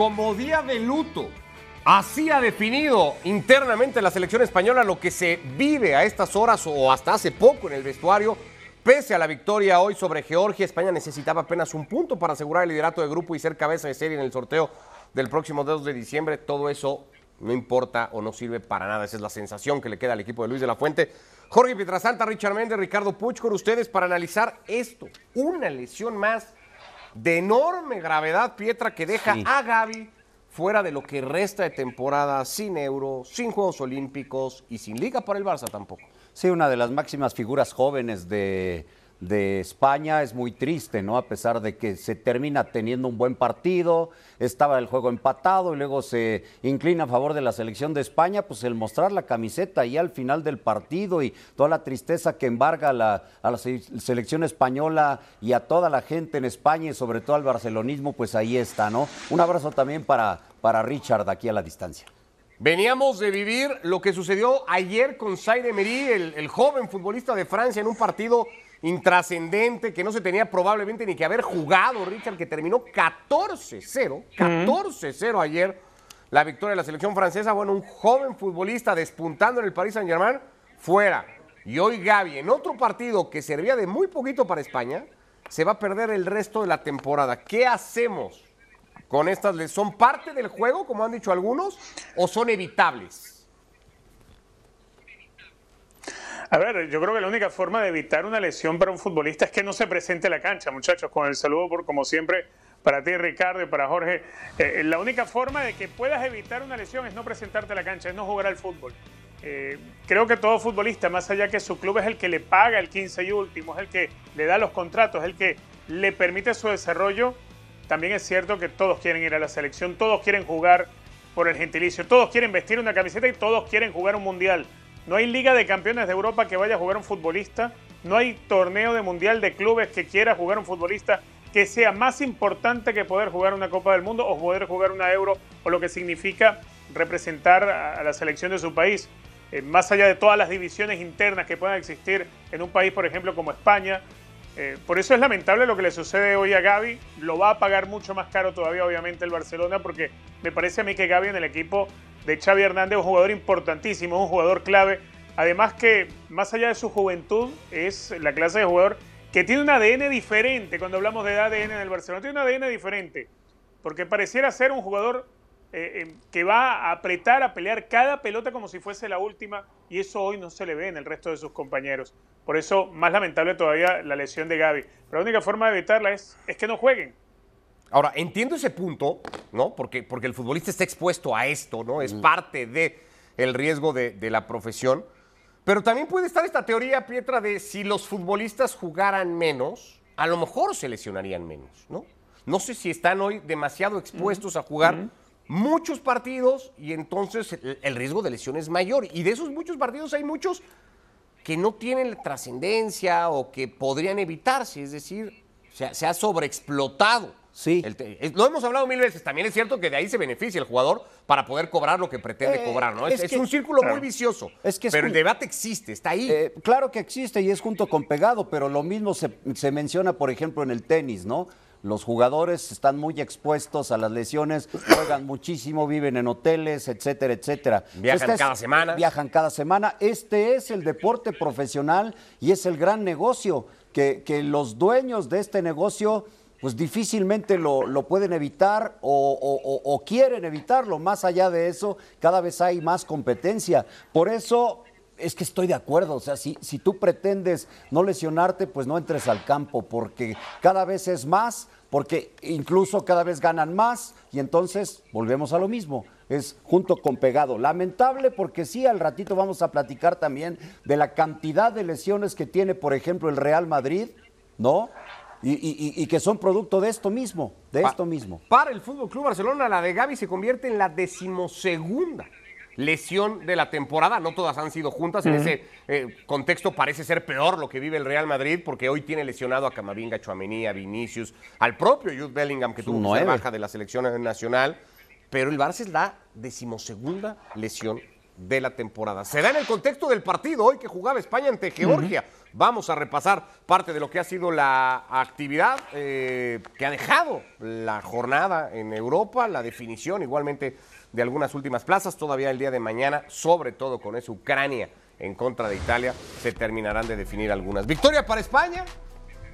como día de luto. Así ha definido internamente la selección española lo que se vive a estas horas o hasta hace poco en el vestuario. Pese a la victoria hoy sobre Georgia, España necesitaba apenas un punto para asegurar el liderato de grupo y ser cabeza de serie en el sorteo del próximo 2 de diciembre. Todo eso no importa o no sirve para nada. Esa es la sensación que le queda al equipo de Luis de la Fuente. Jorge Pietrasanta, Richard Méndez, Ricardo Puch con ustedes para analizar esto. Una lesión más de enorme gravedad, Pietra, que deja a Gaby fuera de lo que resta de temporada, sin Euro, sin Juegos Olímpicos y sin Liga para el Barça tampoco. Sí, una de las máximas figuras jóvenes de, de España es muy triste, ¿no? A pesar de que se termina teniendo un buen partido, estaba el juego empatado y luego se inclina a favor de la selección de España, pues el mostrar la camiseta ahí al final del partido y toda la tristeza que embarga la, a la selección española y a toda la gente en España y sobre todo al barcelonismo, pues ahí está, ¿no? Un abrazo también para, para Richard aquí a la distancia. Veníamos de vivir lo que sucedió ayer con Zaire Emery, el joven futbolista de Francia, en un partido intrascendente que no se tenía probablemente ni que haber jugado, Richard, que terminó 14-0, 14-0 ayer la victoria de la selección francesa. Bueno, un joven futbolista despuntando en el Paris Saint-Germain, fuera. Y hoy Gaby, en otro partido que servía de muy poquito para España, se va a perder el resto de la temporada. ¿Qué hacemos con estas? ¿Son parte del juego, como han dicho algunos, o son evitables? A ver, yo creo que la única forma de evitar una lesión para un futbolista es que no se presente a la cancha, muchachos. Con el saludo, por, como siempre, para ti, Ricardo, y para Jorge. Eh, la única forma de que puedas evitar una lesión es no presentarte a la cancha, es no jugar al fútbol. Eh, creo que todo futbolista, más allá que su club es el que le paga el 15 y último, es el que le da los contratos, es el que le permite su desarrollo, también es cierto que todos quieren ir a la selección, todos quieren jugar por el gentilicio, todos quieren vestir una camiseta y todos quieren jugar un mundial. No hay Liga de Campeones de Europa que vaya a jugar un futbolista. No hay torneo de Mundial de Clubes que quiera jugar un futbolista que sea más importante que poder jugar una Copa del Mundo o poder jugar una Euro o lo que significa representar a la selección de su país. Eh, más allá de todas las divisiones internas que puedan existir en un país, por ejemplo, como España. Eh, por eso es lamentable lo que le sucede hoy a Gaby. Lo va a pagar mucho más caro todavía, obviamente, el Barcelona, porque me parece a mí que Gaby en el equipo de Xavi Hernández, un jugador importantísimo, un jugador clave. Además que, más allá de su juventud, es la clase de jugador que tiene un ADN diferente. Cuando hablamos de ADN en el Barcelona, tiene un ADN diferente. Porque pareciera ser un jugador eh, eh, que va a apretar, a pelear cada pelota como si fuese la última. Y eso hoy no se le ve en el resto de sus compañeros. Por eso, más lamentable todavía la lesión de Gaby. Pero la única forma de evitarla es, es que no jueguen. Ahora, entiendo ese punto, ¿no? Porque, porque el futbolista está expuesto a esto, ¿no? Es parte de el riesgo de, de, la profesión. Pero también puede estar esta teoría, Pietra, de si los futbolistas jugaran menos, a lo mejor se lesionarían menos, ¿no? No sé si están hoy demasiado expuestos a jugar muchos partidos y entonces el, el riesgo de lesión es mayor. Y de esos muchos partidos hay muchos que no tienen trascendencia o que podrían evitarse, es decir, se, se ha sobreexplotado Sí. El, lo hemos hablado mil veces. También es cierto que de ahí se beneficia el jugador para poder cobrar lo que pretende eh, cobrar, ¿no? Es, es, que, es un círculo muy vicioso. Es que pero un, el debate existe, está ahí. Eh, claro que existe y es junto con pegado, pero lo mismo se, se menciona, por ejemplo, en el tenis, ¿no? Los jugadores están muy expuestos a las lesiones, juegan muchísimo, viven en hoteles, etcétera, etcétera. Viajan cada semana. Viajan cada semana. Este es el deporte profesional y es el gran negocio que, que los dueños de este negocio pues difícilmente lo, lo pueden evitar o, o, o, quieren evitarlo. Más allá de eso, cada vez hay más competencia. Por eso es que estoy de acuerdo. O sea, si, si tú pretendes no lesionarte, pues no entres al campo, porque cada vez es más, porque incluso cada vez ganan más, y entonces volvemos a lo mismo. Es junto con pegado. Lamentable porque sí, al ratito vamos a platicar también de la cantidad de lesiones que tiene, por ejemplo, el Real Madrid, ¿no? Y, y, y, que son producto de esto mismo, de esto mismo. Para el Fútbol Club Barcelona, la de Gaby se convierte en la decimosegunda lesión de la temporada. No todas han sido juntas. En uh -huh. ese eh, contexto parece ser peor lo que vive el Real Madrid, porque hoy tiene lesionado a Camavinga, Chuamení, a Vinicius, al propio Jude Bellingham, que tuvo una baja de la selección nacional. Pero el Barça es la decimosegunda lesión de la temporada. Se da en el contexto del partido hoy que jugaba España ante Georgia. Uh -huh. Vamos a repasar parte de lo que ha sido la actividad eh, que ha dejado la jornada en Europa, la definición igualmente de algunas últimas plazas, todavía el día de mañana, sobre todo con esa Ucrania en contra de Italia, se terminarán de definir algunas. Victoria para España,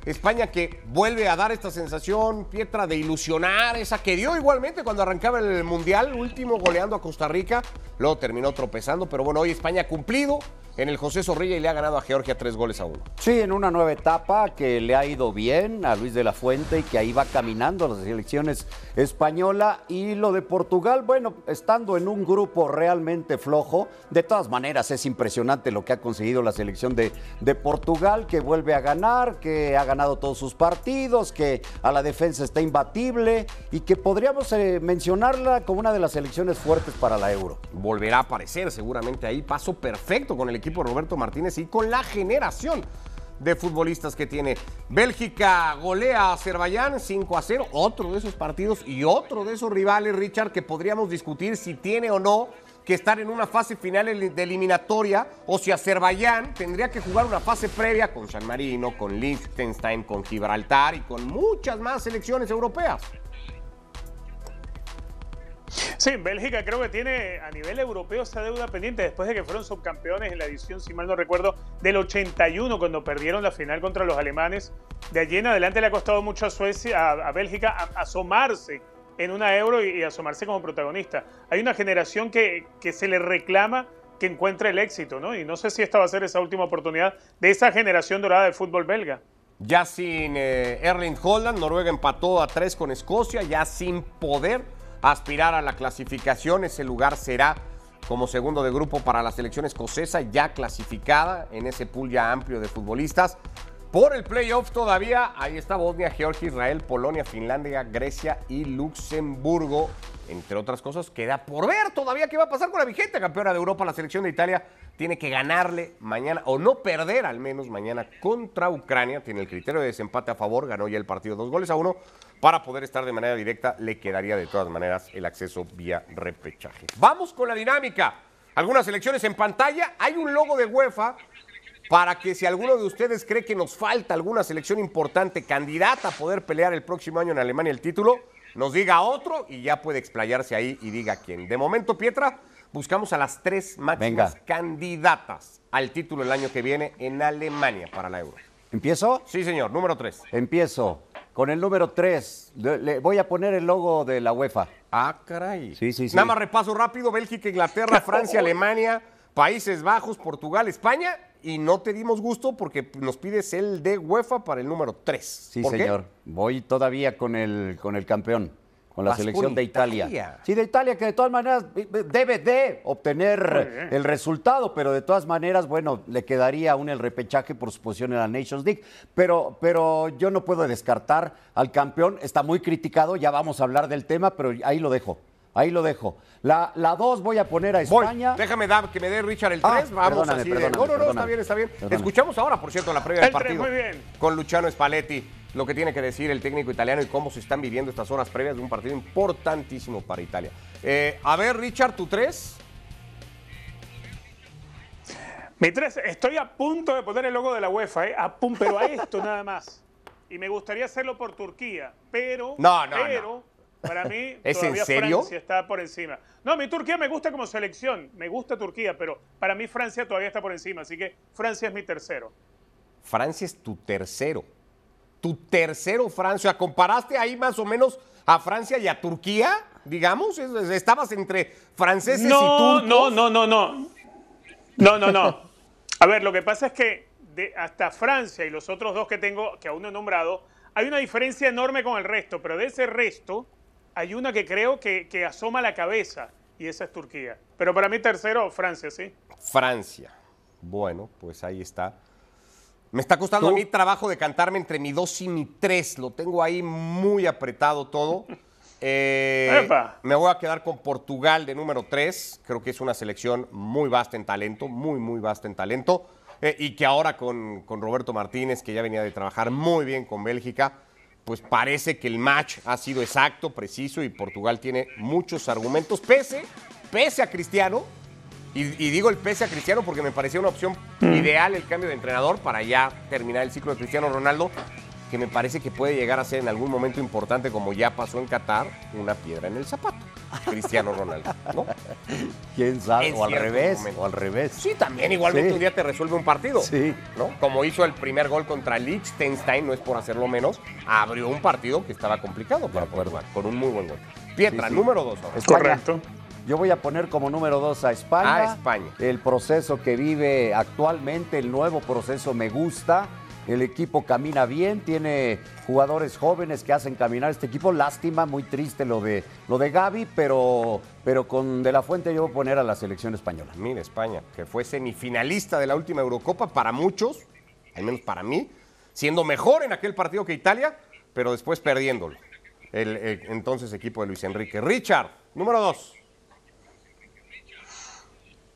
España que vuelve a dar esta sensación, Pietra, de ilusionar, esa que dio igualmente cuando arrancaba el Mundial, último goleando a Costa Rica, luego terminó tropezando, pero bueno, hoy España ha cumplido, en el José Zorrilla y le ha ganado a Georgia tres goles a uno. Sí, en una nueva etapa que le ha ido bien a Luis de la Fuente y que ahí va caminando las elecciones española y lo de Portugal, bueno, estando en un grupo realmente flojo, de todas maneras es impresionante lo que ha conseguido la selección de, de Portugal, que vuelve a ganar, que ha ganado todos sus partidos, que a la defensa está imbatible y que podríamos eh, mencionarla como una de las selecciones fuertes para la Euro. Volverá a aparecer seguramente ahí, paso perfecto con el equipo equipo Roberto Martínez y con la generación de futbolistas que tiene. Bélgica golea a Azerbaiyán 5 a 0, otro de esos partidos y otro de esos rivales, Richard, que podríamos discutir si tiene o no que estar en una fase final de eliminatoria o si Azerbaiyán tendría que jugar una fase previa con San Marino, con Liechtenstein, con Gibraltar y con muchas más selecciones europeas. Sí, Bélgica creo que tiene a nivel europeo esa deuda pendiente después de que fueron subcampeones en la edición, si mal no recuerdo, del 81 cuando perdieron la final contra los alemanes. De allí en adelante le ha costado mucho a Suecia, a, Bélgica, asomarse en una euro y, asomarse como protagonista. Hay una generación que, que se le reclama que encuentre el éxito, ¿no? Y no sé si esta va a ser esa última oportunidad de esa generación dorada del fútbol belga. Ya sin eh, Erling Holland, Noruega empató a tres con Escocia, ya sin poder aspirar a la clasificación. Ese lugar será como segundo de grupo para la selección escocesa, ya clasificada en ese pool ya amplio de futbolistas. Por el playoff todavía, ahí está Bosnia, Georgia, Israel, Polonia, Finlandia, Grecia y Luxemburgo. Entre otras cosas, queda por ver todavía qué va a pasar con la vigente campeona de Europa, la selección de Italia tiene que ganarle mañana o no perder al menos mañana contra Ucrania. Tiene el criterio de desempate a favor, ganó ya el partido dos goles a uno. Para poder estar de manera directa, le quedaría de todas maneras el acceso vía repechaje. Vamos con la dinámica. Algunas elecciones en pantalla. Hay un logo de UEFA para que si alguno de ustedes cree que nos falta alguna selección importante, candidata a poder pelear el próximo año en Alemania el título, nos diga otro y ya puede explayarse ahí y diga quién. De momento, Pietra, buscamos a las tres máximas candidatas al título el año que viene en Alemania para la Euro. ¿Empiezo? Sí, señor, número tres. Empiezo con el número tres. Le voy a poner el logo de la UEFA. Ah, caray. Sí, sí, sí. Nada más repaso rápido: Bélgica, Inglaterra, Francia, Alemania, Países Bajos, Portugal, España. Y no te dimos gusto porque nos pides el de UEFA para el número tres. Sí, señor. Voy todavía con el, con el campeón con la selección de Italia. Sí, de Italia, que de todas maneras debe de obtener el resultado, pero de todas maneras, bueno, le quedaría aún el repechaje por su posición en la Nations League. Pero, pero yo no puedo descartar al campeón, está muy criticado, ya vamos a hablar del tema, pero ahí lo dejo. Ahí lo dejo. La, la dos voy a poner a España. Déjame dar, que me dé Richard el 3. Ah, vamos así de... No, no, no, está bien, está bien. Escuchamos ahora, por cierto, la previa del partido. muy bien. Con Luciano Spalletti lo que tiene que decir el técnico italiano y cómo se están viviendo estas horas previas de un partido importantísimo para Italia. Eh, a ver, Richard, tu tres. Mi tres, estoy a punto de poner el logo de la UEFA, ¿eh? a pero a esto nada más. Y me gustaría hacerlo por Turquía, pero, no, no, pero para mí ¿Es todavía en serio? Francia está por encima. No, mi Turquía me gusta como selección, me gusta Turquía, pero para mí Francia todavía está por encima, así que Francia es mi tercero. Francia es tu tercero tu tercero Francia. ¿Comparaste ahí más o menos a Francia y a Turquía? Digamos, estabas entre franceses y turcos. No, no, no, no. No, no, no. A ver, lo que pasa es que de, hasta Francia y los otros dos que tengo, que aún no he nombrado, hay una diferencia enorme con el resto, pero de ese resto hay una que creo que, que asoma la cabeza y esa es Turquía. Pero para mí tercero, Francia, sí. Francia. Bueno, pues ahí está. Me está costando a mí trabajo de cantarme entre mi 2 y mi 3. Lo tengo ahí muy apretado todo. Eh, me voy a quedar con Portugal de número 3. Creo que es una selección muy vasta en talento, muy, muy vasta en talento. Eh, y que ahora con, con, Roberto Martínez, que ya venía de trabajar muy bien con Bélgica, pues parece que el match ha sido exacto, preciso y Portugal tiene muchos argumentos, pese, pese a Cristiano, Y, y digo el pese a Cristiano porque me parecía una opción ideal el cambio de entrenador para ya terminar el ciclo de Cristiano Ronaldo, que me parece que puede llegar a ser en algún momento importante, como ya pasó en Qatar, una piedra en el zapato. Cristiano Ronaldo, ¿no? ¿Quién sabe? En O al revés, o al revés. Sí, también igualmente Sí. un día te resuelve un partido. Sí. ¿no? Como hizo el primer gol contra Liechtenstein, no es por hacerlo menos, abrió un partido que estaba complicado para poder jugar, con un muy buen gol. Pietra, Sí, sí. número dos. ahora. España. Correcto. Yo voy a poner como número dos a España. A España. El proceso que vive actualmente, el nuevo proceso me gusta. El equipo camina bien, tiene jugadores jóvenes que hacen caminar este equipo. Lástima, muy triste lo de, lo de Gaby, pero, pero con De La Fuente yo voy a poner a la selección española. Mira, España, que fue semifinalista de la última Eurocopa para muchos, al menos para mí, siendo mejor en aquel partido que Italia, pero después perdiéndolo. El, el entonces equipo de Luis Enrique. Richard, número dos.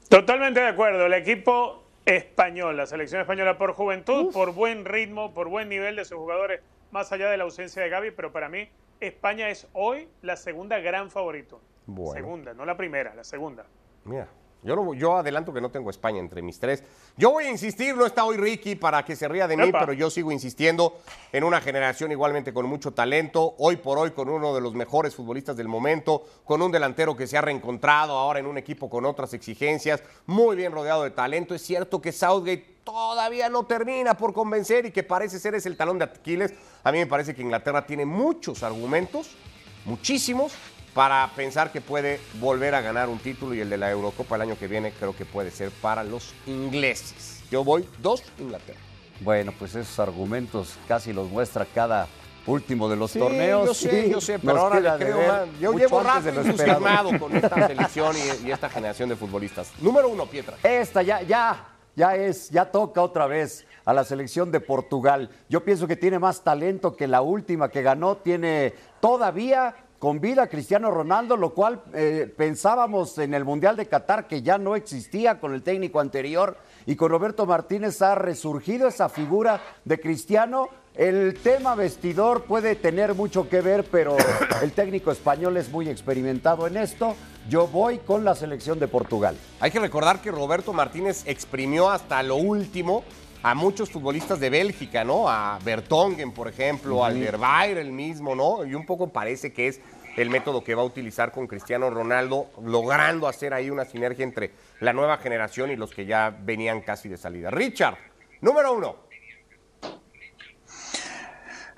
Totalmente de acuerdo. El equipo español, la selección española por juventud, por buen ritmo, por buen nivel de sus jugadores, más allá de la ausencia de Gaby, pero para mí España es hoy la segunda gran favorito. Bueno. Segunda, no la primera, la segunda. Mira, yo, no- yo adelanto que no tengo España entre mis tres. Yo voy a insistir, no está hoy Ricky para que se ría de mí, Epa. pero yo sigo insistiendo en una generación igualmente con mucho talento, hoy por hoy con uno de los mejores futbolistas del momento, con un delantero que se ha reencontrado ahora en un equipo con otras exigencias, muy bien rodeado de talento. Es cierto que Southgate todavía no termina por convencer y que parece ser es el talón de Aquiles. A mí me parece que Inglaterra tiene muchos argumentos, muchísimos, para pensar que puede volver a ganar un título y el de la Eurocopa el año que viene creo que puede ser para los ingleses. Yo voy dos Inglaterra. Bueno, pues esos argumentos casi los muestra cada último de los Sí, torneos. yo sé, Sí, yo sé, pero ahora le creo más. Yo llevo rato entusiasmado con esta selección y, y esta generación de futbolistas. Número uno, Pietra. Esta ya, ya, ya es, ya toca otra vez a la selección de Portugal. Yo pienso que tiene más talento que la última que ganó. Tiene todavía con vida Cristiano Ronaldo, lo cual eh, pensábamos en el Mundial de Qatar que ya no existía con el técnico anterior y con Roberto Martínez ha resurgido esa figura de Cristiano. El tema vestidor puede tener mucho que ver, pero el técnico español es muy experimentado en esto. Yo voy con la selección de Portugal. Hay que recordar que Roberto Martínez exprimió hasta lo último a muchos futbolistas de Bélgica, ¿no? A Bertongen, por ejemplo, al Derweir el mismo, ¿no? Y un poco parece que es el método que va a utilizar con Cristiano Ronaldo, logrando hacer ahí una sinergia entre la nueva generación y los que ya venían casi de salida. Richard, número uno.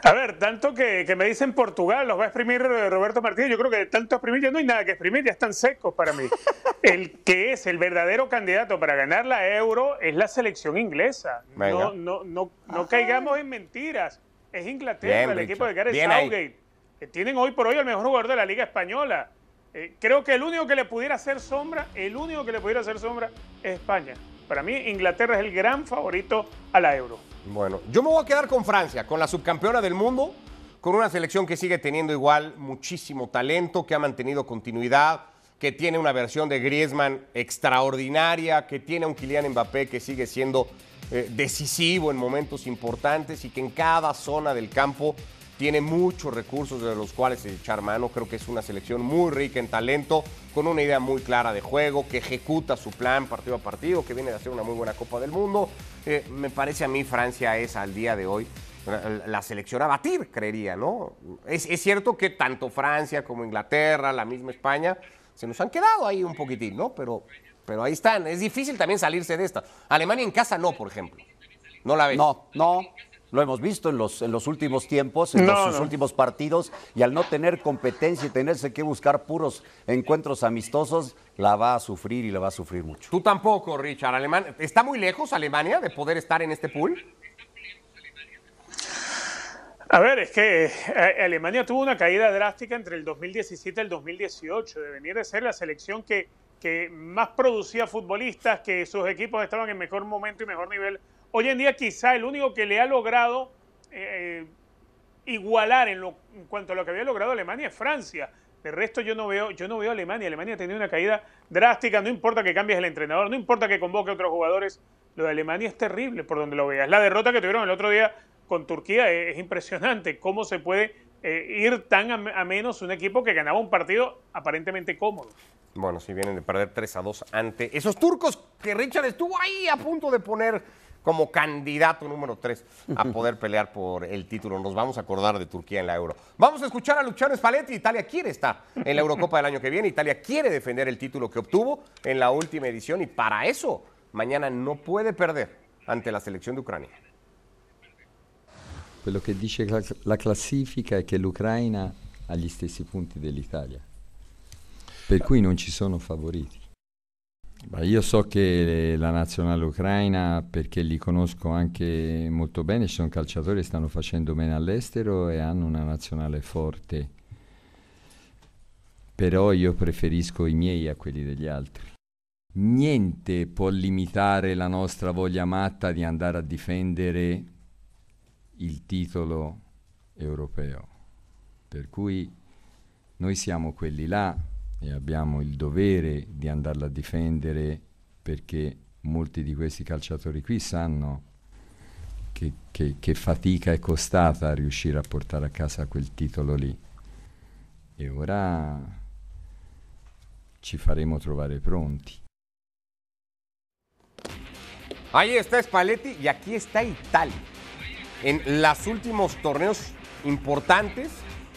A ver, tanto que, que me dicen Portugal, los va a exprimir eh, Roberto Martínez. Yo creo que de tanto exprimir ya no hay nada que exprimir, ya están secos para mí. El que es el verdadero candidato para ganar la Euro es la selección inglesa. Venga. No, no, no, no caigamos en mentiras. Es Inglaterra, Bien, el Richard. equipo de Gareth Bien ahí. Southgate. que tienen hoy por hoy el mejor jugador de la Liga Española. Eh, creo que el único que le pudiera hacer sombra, el único que le pudiera hacer sombra es España. Para mí, Inglaterra es el gran favorito a la Euro. Bueno, yo me voy a quedar con Francia, con la subcampeona del mundo, con una selección que sigue teniendo igual muchísimo talento, que ha mantenido continuidad, que tiene una versión de Griezmann extraordinaria, que tiene un Kylian Mbappé que sigue siendo eh, decisivo en momentos importantes y que en cada zona del campo tiene muchos recursos de los cuales echar mano. Creo que es una selección muy rica en talento, con una idea muy clara de juego, que ejecuta su plan partido a partido, que viene de hacer una muy buena Copa del Mundo. Eh, me parece a mí Francia es al día de hoy la, selección a batir, creería, ¿no? Es, es cierto que tanto Francia como Inglaterra, la misma España, se nos han quedado ahí un poquitín, ¿no? Pero, pero ahí están. Es difícil también salirse de esta. Alemania en casa no, por ejemplo. No la ves. No, no. Lo hemos visto en los, en los últimos tiempos, en No, los sus no. últimos partidos, y al no tener competencia y tenerse que buscar puros encuentros amistosos, la va a sufrir y la va a sufrir mucho. Tú tampoco, Richard. Alemania, ¿Está muy lejos Alemania de poder estar en este pool? A ver, es que eh, Alemania tuvo una caída drástica entre el 2017 y el 2018, de venir de ser la selección que, que más producía futbolistas, que sus equipos estaban en mejor momento y mejor nivel. Hoy en día quizá el único que le ha logrado eh, igualar en, lo- en cuanto a lo que había logrado Alemania es Francia. De resto yo no veo, yo no veo a Alemania. Alemania ha tenido una caída drástica, no importa que cambies el entrenador, no importa que convoque a otros jugadores. Lo de Alemania es terrible por donde lo veas. La derrota que tuvieron el otro día con Turquía es, es impresionante. Cómo se puede eh, ir tan a, menos un equipo que ganaba un partido aparentemente cómodo. Bueno, si vienen de perder 3 a 2 ante esos turcos que Richard estuvo ahí a punto de poner como candidato número 3 a poder pelear por el título. Nos vamos a acordar de Turquía en la Euro. Vamos a escuchar a Luciano Spalletti. Italia quiere estar en la Eurocopa del año que viene. Italia quiere defender el título que obtuvo en la última edición y para eso mañana no puede perder ante la selección de Ucrania. Quello che dice la classifica è che l'Ucraina ha gli stessi punti dell'Italia, per cui non ci sono favoriti. Ma io so che la nazionale ucraina, perché li conosco anche molto bene, ci sono calciatori che stanno facendo bene all'estero e hanno una nazionale forte, però io preferisco i miei a quelli degli altri. Niente può limitare la nostra voglia matta di andare a difendere il titolo europeo. Per cui noi siamo quelli là e abbiamo il dovere di andarla a difendere perché molti di questi calciatori qui sanno che, che, che fatica è costata riuscire a portare a casa quel titolo lì. E ora ci faremo trovare pronti. Ahí está Spalletti y aquí está Italia. En los últimos torneos importantes,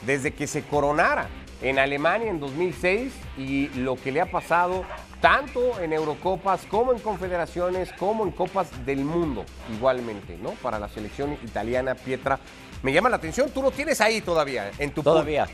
desde que se coronara en Alemania en 2006 y lo que le ha pasado tanto en Eurocopas como en Confederaciones como en Copas del Mundo igualmente, ¿no? Para la selección italiana, Pietra. Me llama la atención, tú lo tienes ahí todavía, en tu Todavía.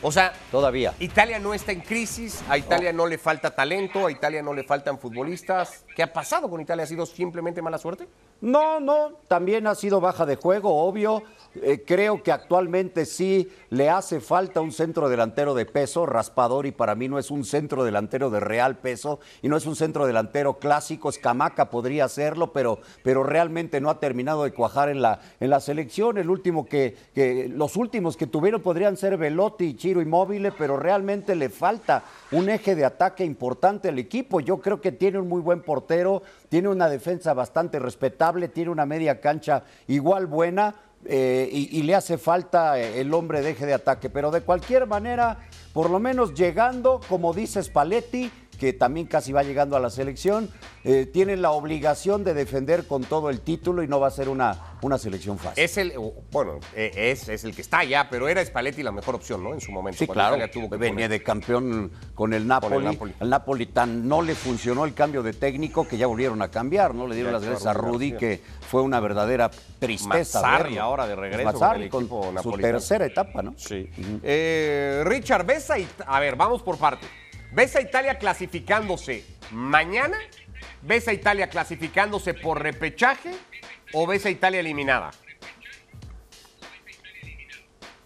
O sea, todavía. Italia no está en crisis, a Italia no le falta talento, a Italia no le faltan futbolistas. ¿Qué ha pasado con Italia? ¿Ha sido simplemente mala suerte? No, no, también ha sido baja de juego, obvio. Eh, creo que actualmente sí le hace falta un centro delantero de peso. Raspadori para mí no es un centro delantero de real peso y no es un centro delantero clásico. Escamaca podría hacerlo, pero, pero realmente no ha terminado de cuajar en la, en la selección. El último que, que, los últimos que tuvieron podrían ser Velotti y Chiro Inmóvil, pero realmente le falta un eje de ataque importante al equipo. Yo creo que tiene un muy buen portero, tiene una defensa bastante respetable, tiene una media cancha igual buena. Eh, y, le hace falta el hombre de eje de ataque. Pero de cualquier manera, por lo menos llegando, como dice Spalletti, que también casi va llegando a la selección, eh, tiene la obligación de defender con todo el título y no va a ser una, una selección fácil. Es el, bueno, eh, es, es el que está ya, pero era Spalletti la mejor opción, ¿no? En su momento. Sí, claro. Tuvo que Venía de campeón con el Napoli. Con el Napoli. Al Napoli tan no le funcionó el cambio de técnico que ya volvieron a cambiar, ¿no? Le dieron las gracias a Rudy, que fue una verdadera tristeza. Mazzarri ahora de regreso Mazzarri con, con su tercera etapa, ¿no? Sí. Uh -huh. eh, Richard, ves a, a ver, vamos por parte. ¿Ves a Italia clasificándose mañana? ¿Ves a Italia clasificándose por repechaje o ves a Italia eliminada?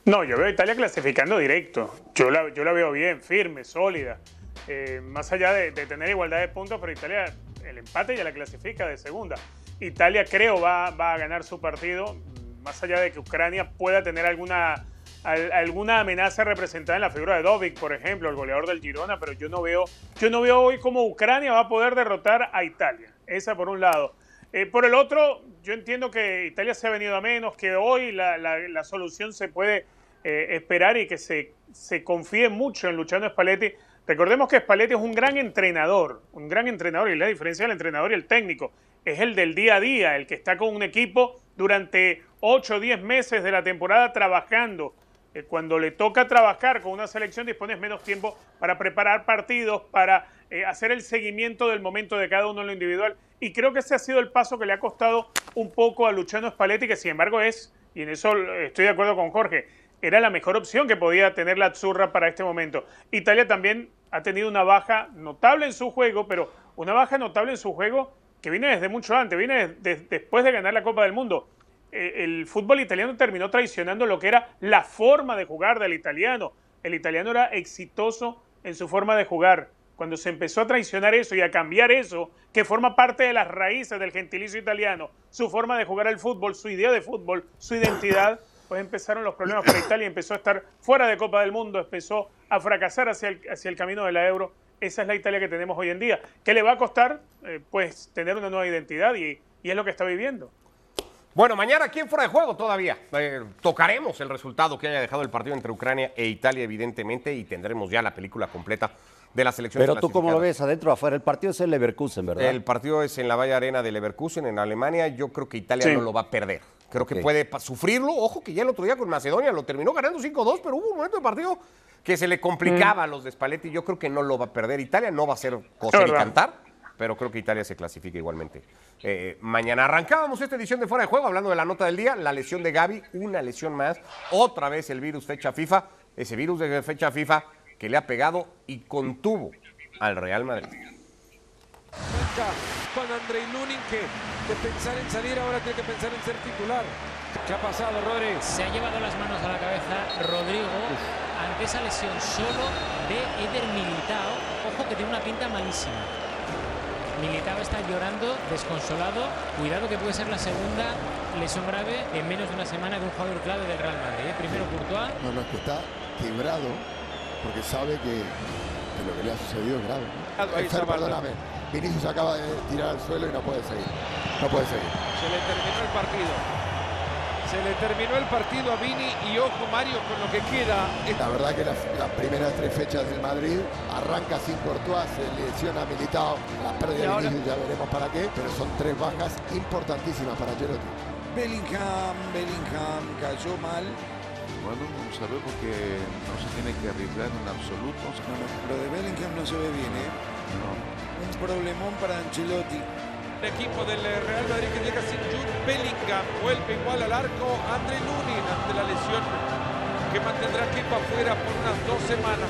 No, yo veo a Italia clasificando directo. Yo la, yo la veo bien, firme, sólida. Eh, más allá de, de, tener igualdad de puntos, pero Italia el empate ya la clasifica de segunda. Italia creo va, va a ganar su partido, más allá de que Ucrania pueda tener alguna alguna amenaza representada en la figura de Dovic, por ejemplo, el goleador del Girona, pero yo no veo, yo no veo hoy cómo Ucrania va a poder derrotar a Italia. Esa por un lado. Eh, por el otro, yo entiendo que Italia se ha venido a menos, que hoy la, solución se puede eh, esperar y que se, se confíe mucho en Luciano Spalletti. Recordemos que Spalletti es un gran entrenador, un gran entrenador, y la diferencia del entrenador y el técnico es el del día a día, el que está con un equipo durante 8 o 10 meses de la temporada trabajando cuando le toca trabajar con una selección dispones menos tiempo para preparar partidos, para eh, hacer el seguimiento del momento de cada uno en lo individual. Y creo que ese ha sido el paso que le ha costado un poco a Luciano Spalletti, que sin embargo es, y en eso estoy de acuerdo con Jorge, era la mejor opción que podía tener la Azzurra para este momento. Italia también ha tenido una baja notable en su juego, pero una baja notable en su juego que viene desde mucho antes, viene de, después de ganar la Copa del Mundo. Eh, el fútbol italiano terminó traicionando lo que era la forma de jugar del italiano. El italiano era exitoso en su forma de jugar. Cuando se empezó a traicionar eso y a cambiar eso, que forma parte de las raíces del gentilicio italiano, su forma de jugar el fútbol, su idea de fútbol, su identidad, pues empezaron los problemas para Italia, empezó a estar fuera de Copa del Mundo, empezó a fracasar hacia el, camino de la euro. Esa es la Italia que tenemos hoy en día. ¿Qué le va a costar? Eh, pues tener una nueva identidad y es lo que está viviendo. Bueno, mañana aquí en Fuera de Juego todavía. Eh, tocaremos el resultado que haya dejado el partido entre Ucrania e Italia, evidentemente, y tendremos ya la película completa de la selección. Pero tú cómo lo ves, adentro o afuera. El partido es el Leverkusen, ¿verdad? El partido es en la Valle Arena de Leverkusen, en Alemania. Yo creo que Italia Sí. no lo va a perder. Creo que puede sufrirlo. Ojo que ya el otro día con Macedonia lo terminó ganando 5-2, pero hubo un momento de partido que se le complicaba a los de Spalletti. Yo creo que no lo va a perder. Italia no va a ser coser y verdad. cantar, pero creo que Italia se clasifica igualmente. Eh, mañana arrancábamos esta edición de Fuera de Juego hablando de la nota del día, la lesión de Gaby, una lesión más, otra vez el virus fecha FIFA, ese virus de fecha FIFA que le ha pegado y contuvo al Real Madrid. Con Andrei Lunin que de pensar en salir ahora tiene que pensar en ser titular. ¿Qué ha pasado, Rodri? Se ha llevado las manos a la cabeza Rodrigo ante esa lesión solo de Eder Militao. Ojo que tiene una pinta malísima. Militao está llorando, desconsolado. Cuidado que puede ser la segunda lesión grave en menos de una semana de un jugador clave del Real Madrid. ¿eh? Primero Courtois, No, no, es que está quebrado porque sabe que, que lo que le ha sucedido es grave. ¿no? Ahí Fer, está Marta. perdóname, Vinicius acaba de tirar al suelo y no puede seguir. No puede seguir. Se le terminó el partido. Se le terminó el partido a Vini y ojo Mario con lo que queda. La verdad que las, las primeras tres fechas del Madrid arranca sin Courtois, se lesiona Militao, la pérdida de Vinicius ya veremos para qué, pero son tres bajas importantísimas para Ancelotti. Bellingham, Bellingham cayó mal. Bueno, sabemos que no se tiene que arriesgar en absoluto. No, no, lo de Bellingham no se ve bien, ¿eh? Un problemón para Ancelotti. El equipo del Real Madrid que llega sin Jude Bellingham. Vuelve igual al arco Andrei Lunin ante la lesión que mantendrá a equipo afuera por unas dos semanas.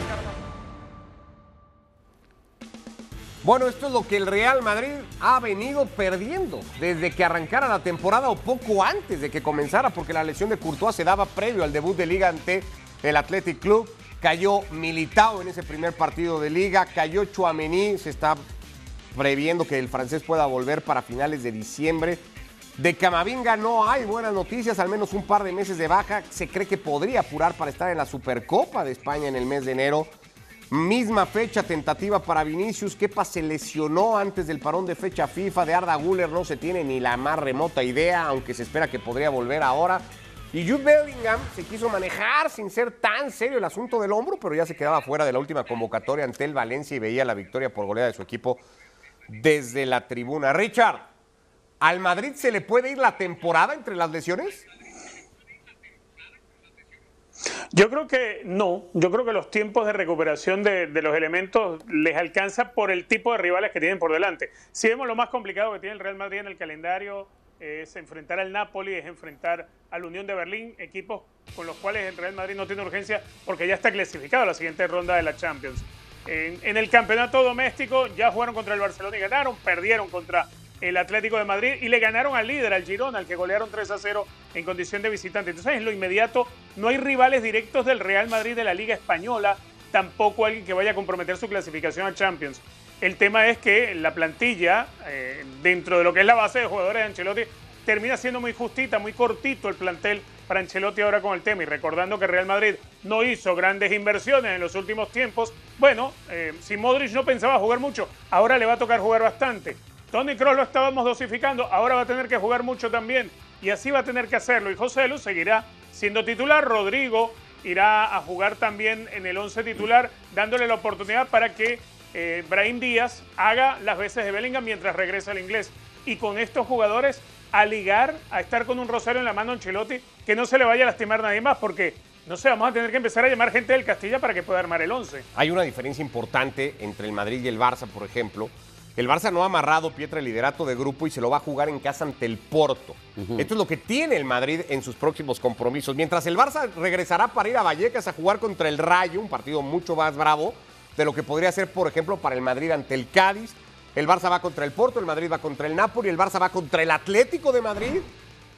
Bueno, esto es lo que el Real Madrid ha venido perdiendo desde que arrancara la temporada o poco antes de que comenzara, porque la lesión de Courtois se daba previo al debut de Liga ante el Athletic Club. Cayó Militao en ese primer partido de Liga, cayó Chouameni, se está previendo que el francés pueda volver para finales de diciembre. De Camavinga no hay buenas noticias, al menos un par de meses de baja. Se cree que podría apurar para estar en la Supercopa de España en el mes de enero. Misma fecha tentativa para Vinicius. Kepa se lesionó antes del parón de fecha FIFA. De Arda Guller no se tiene ni la más remota idea, aunque se espera que podría volver ahora. Y Jude Bellingham se quiso manejar sin ser tan serio el asunto del hombro, pero ya se quedaba fuera de la última convocatoria ante el Valencia y veía la victoria por goleada de su equipo desde la tribuna. Richard, ¿al Madrid se le puede ir la temporada entre las lesiones? Yo creo que no, yo creo que los tiempos de recuperación de, los elementos les alcanza por el tipo de rivales que tienen por delante. Si vemos lo más complicado que tiene el Real Madrid en el calendario es enfrentar al Napoli, es enfrentar al Unión de Berlín, equipos con los cuales el Real Madrid no tiene urgencia porque ya está clasificado a la siguiente ronda de la Champions. En, el campeonato doméstico ya jugaron contra el Barcelona y ganaron, perdieron contra el Atlético de Madrid y le ganaron al líder, al Girona, al que golearon 3 a 0 en condición de visitante. Entonces, en lo inmediato, no hay rivales directos del Real Madrid de la Liga Española, tampoco alguien que vaya a comprometer su clasificación a Champions. El tema es que la plantilla, eh, dentro de lo que es la base de jugadores de Ancelotti, termina siendo muy justita, muy cortito el plantel para Ancelotti ahora con el tema. Y recordando que Real Madrid no hizo grandes inversiones en los últimos tiempos, bueno, eh, si Modric no pensaba jugar mucho, ahora le va a tocar jugar bastante. Tony Kroos lo estábamos dosificando, ahora va a tener que jugar mucho también. Y así va a tener que hacerlo. Y José Lu seguirá siendo titular. Rodrigo irá a jugar también en el 11 titular, dándole la oportunidad para que eh, Díaz haga las veces de Bellingham mientras regresa al inglés. Y con estos jugadores a ligar, a estar con un rosario en la mano a Ancelotti, que no se le vaya a lastimar nadie más, porque no sé, vamos a tener que empezar a llamar gente del Castilla para que pueda armar el 11. Hay una diferencia importante entre el Madrid y el Barça, por ejemplo. El Barça no ha amarrado Pietra el liderato de grupo y se lo va a jugar en casa ante el Porto. Esto es lo que tiene el Madrid en sus próximos compromisos. Mientras el Barça regresará para ir a Vallecas a jugar contra el Rayo, un partido mucho más bravo de lo que podría ser, por ejemplo, para el Madrid ante el Cádiz. El Barça va contra el Porto, el Madrid va contra el Napoli, el Barça va contra el Atlético de Madrid,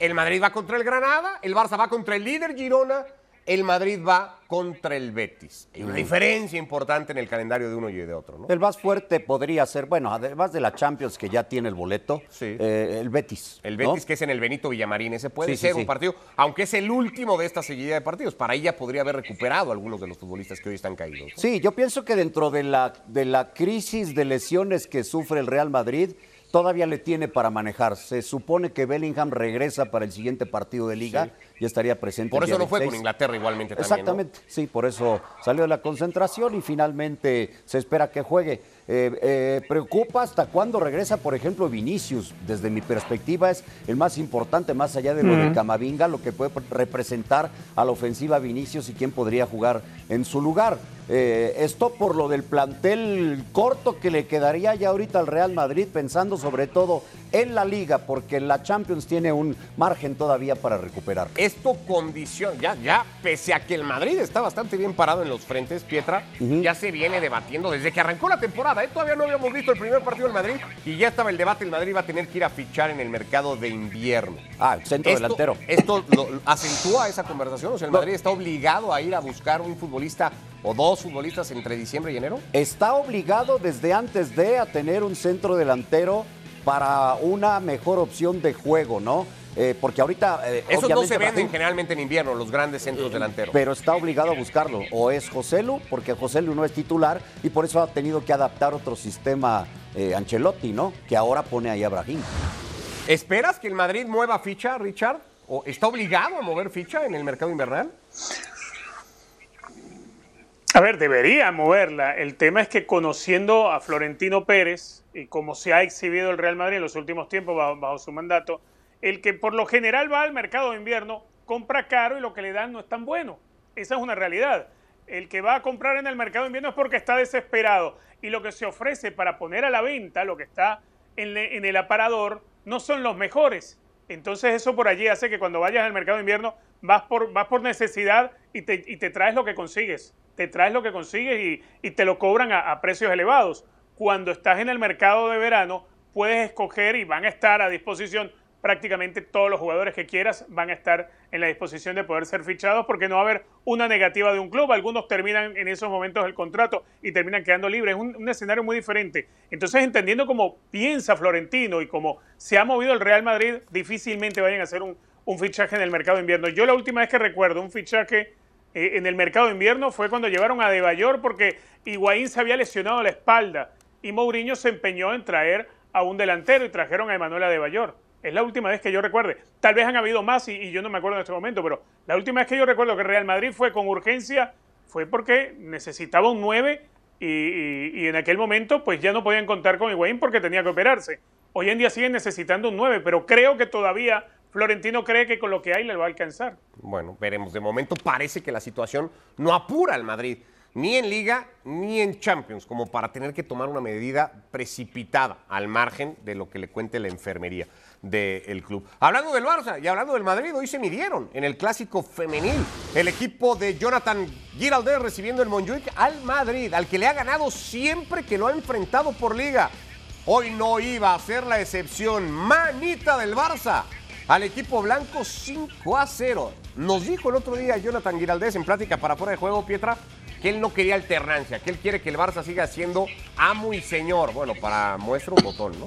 el Madrid va contra el Granada, el Barça va contra el líder Girona, el Madrid va contra el Betis. Hay una diferencia importante en el calendario de uno y de otro, ¿no? El más fuerte podría ser, bueno, además de la Champions que ya tiene el boleto, Sí. eh, el Betis. El ¿no? Betis, que es en el Benito Villamarín, ese puede Sí, sí, ser sí. un partido, aunque es el último de esta seguida de partidos. Para ella podría haber recuperado a algunos de los futbolistas que hoy están caídos. Sí, yo pienso que dentro de la, de la crisis de lesiones que sufre el Real Madrid, todavía le tiene para manejar. Se supone que Bellingham regresa para el siguiente partido de liga y estaría presente. Por el eso no fue con 26. Inglaterra igualmente también. ¿no? Exactamente, sí, por eso salió de la concentración y finalmente se espera que juegue. Eh, eh, preocupa hasta cuándo regresa, por ejemplo, Vinicius. Desde mi perspectiva es el más importante, más allá de lo de Camavinga, lo que puede representar a la ofensiva Vinicius y quién podría jugar en su lugar. Eh, esto por lo del plantel corto que le quedaría ya ahorita al Real Madrid, pensando sobre todo en la liga, porque la Champions tiene un margen todavía para recuperar. Esto condiciona, ya, ya, pese a que el Madrid está bastante bien parado en los frentes, Pietra, ya se viene debatiendo desde que arrancó la temporada. ¿eh? Todavía no habíamos visto el primer partido del Madrid y ya estaba el debate. El Madrid va a tener que ir a fichar en el mercado de invierno. Ah, centro Esto- delantero. ¿Esto lo- acentúa esa conversación? O sea, el Madrid está obligado a ir a buscar un futbolista o dos futbolistas entre diciembre y enero. está obligado desde antes de a tener un centro delantero para una mejor opción de juego, ¿no? Eh, porque ahorita... eh, Esos no se venden generalmente en invierno, los grandes centros delanteros. Pero está obligado a buscarlo. O es Joselu, porque Joselu no es titular y por eso ha tenido que adaptar otro sistema eh, Ancelotti, ¿no? Que ahora pone ahí a Brahim. ¿Esperas que el Madrid mueva ficha, Richard? ¿O está obligado a mover ficha en el mercado invernal? A ver, debería moverla. El tema es que conociendo a Florentino Pérez y como se ha exhibido el Real Madrid en los últimos tiempos bajo, bajo su mandato, el que por lo general va al mercado de invierno compra caro y lo que le dan no es tan bueno. Esa es una realidad. El que va a comprar en el mercado de invierno es porque está desesperado y lo que se ofrece para poner a la venta, lo que está en, el aparador, no son los mejores. Entonces eso por allí hace que cuando vayas al mercado de invierno vas por, vas por necesidad y te, y te traes lo que consigues. Te traes lo que consigues y, te lo cobran a precios elevados. Cuando estás en el mercado de verano puedes escoger y van a estar a disposición prácticamente todos los jugadores que quieras van a estar en la disposición de poder ser fichados porque no va a haber una negativa de un club. Algunos terminan en esos momentos el contrato y terminan quedando libres. Es un, escenario muy diferente. Entonces, entendiendo cómo piensa Florentino y cómo se ha movido el Real Madrid, difícilmente vayan a hacer un, fichaje en el mercado de invierno. Yo la última vez que recuerdo un fichaje eh, en el mercado de invierno fue cuando llevaron a De Bayor porque Higuaín se había lesionado la espalda y Mourinho se empeñó en traer a un delantero y trajeron a Emanuel Adebayor. Es la última vez que yo recuerde. Tal vez han habido más y, yo no me acuerdo en este momento, pero la última vez que yo recuerdo que Real Madrid fue con urgencia fue porque necesitaba un 9 y, y- y en aquel momento pues ya no podían contar con Higuaín porque tenía que operarse. Hoy en día siguen necesitando un 9, pero creo que todavía Florentino cree que con lo que hay le va a alcanzar. Bueno, veremos. De momento parece que la situación no apura al Madrid, ni en Liga ni en Champions, como para tener que tomar una medida precipitada al margen de lo que le cuente la enfermería del club. Hablando del Barça y hablando del Madrid, hoy se midieron en el clásico femenil. El equipo de Jonathan Giraldez recibiendo el Montjuic al Madrid, al que le ha ganado siempre que lo ha enfrentado por Liga. Hoy no iba a ser la excepción. Manita del Barça al equipo blanco 5 a 0. Nos dijo el otro día Jonathan Giraldez en plática para fuera de juego, Pietra, que él no quería alternancia, que él quiere que el Barça siga siendo amo y señor. Bueno, para muestra un botón, ¿no?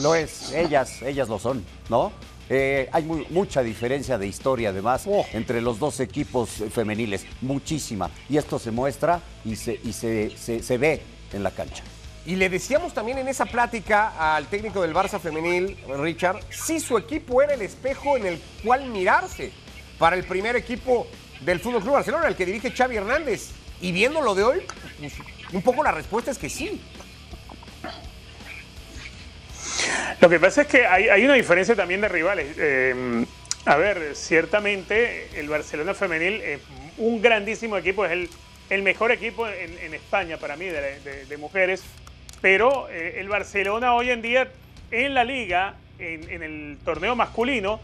Lo es, ellas, ellas lo son, ¿no? Eh, hay mu- mucha diferencia de historia, además, entre los dos equipos femeniles, muchísima. Y esto se muestra y se, y se, se- se ve en la cancha. Y le decíamos también en esa plática al técnico del Barça femenil, Richard, si su equipo era el espejo en el cual mirarse para el primer equipo del Fútbol Club Barcelona, el que dirige Xavi Hernández. Y viendo lo de hoy, pues, un poco la respuesta es que sí. Lo que pasa es que hay, hay una diferencia también de rivales. Eh, a ver, ciertamente el Barcelona femenil es un grandísimo equipo, es el, el mejor equipo en, en España para mí de, de- de mujeres, pero eh, el Barcelona hoy en día en la liga, en, en el torneo masculino,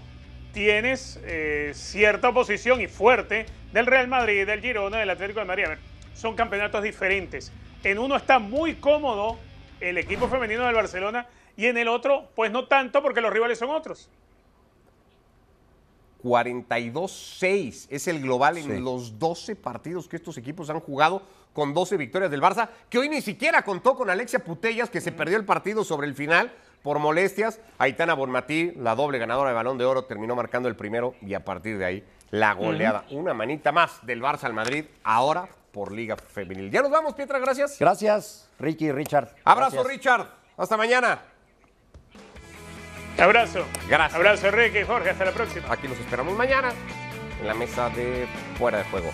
tienes eh, cierta oposición y fuerte del Real Madrid, del Girona, del Atlético de Madrid. A ver, son campeonatos diferentes. En uno está muy cómodo el equipo femenino del Barcelona y en el otro, pues no tanto porque los rivales son otros. 42-6 es el global en Sí. los 12 partidos que estos equipos han jugado con 12 victorias del Barça, que hoy ni siquiera contó con Alexia Putellas, que se perdió el partido sobre el final por molestias. Aitana Bonmatí, la doble ganadora de Balón de Oro, terminó marcando el primero y a partir de ahí la goleada. Una manita más del Barça al Madrid, ahora por Liga Femenil. Ya nos vamos, Pietra, gracias. Gracias, Ricky y Richard. Abrazo, Gracias. Richard. Hasta mañana. Abrazo. Gracias. Abrazo, Enrique y Jorge. Hasta la próxima. Aquí los esperamos mañana en la mesa de fuera de juego.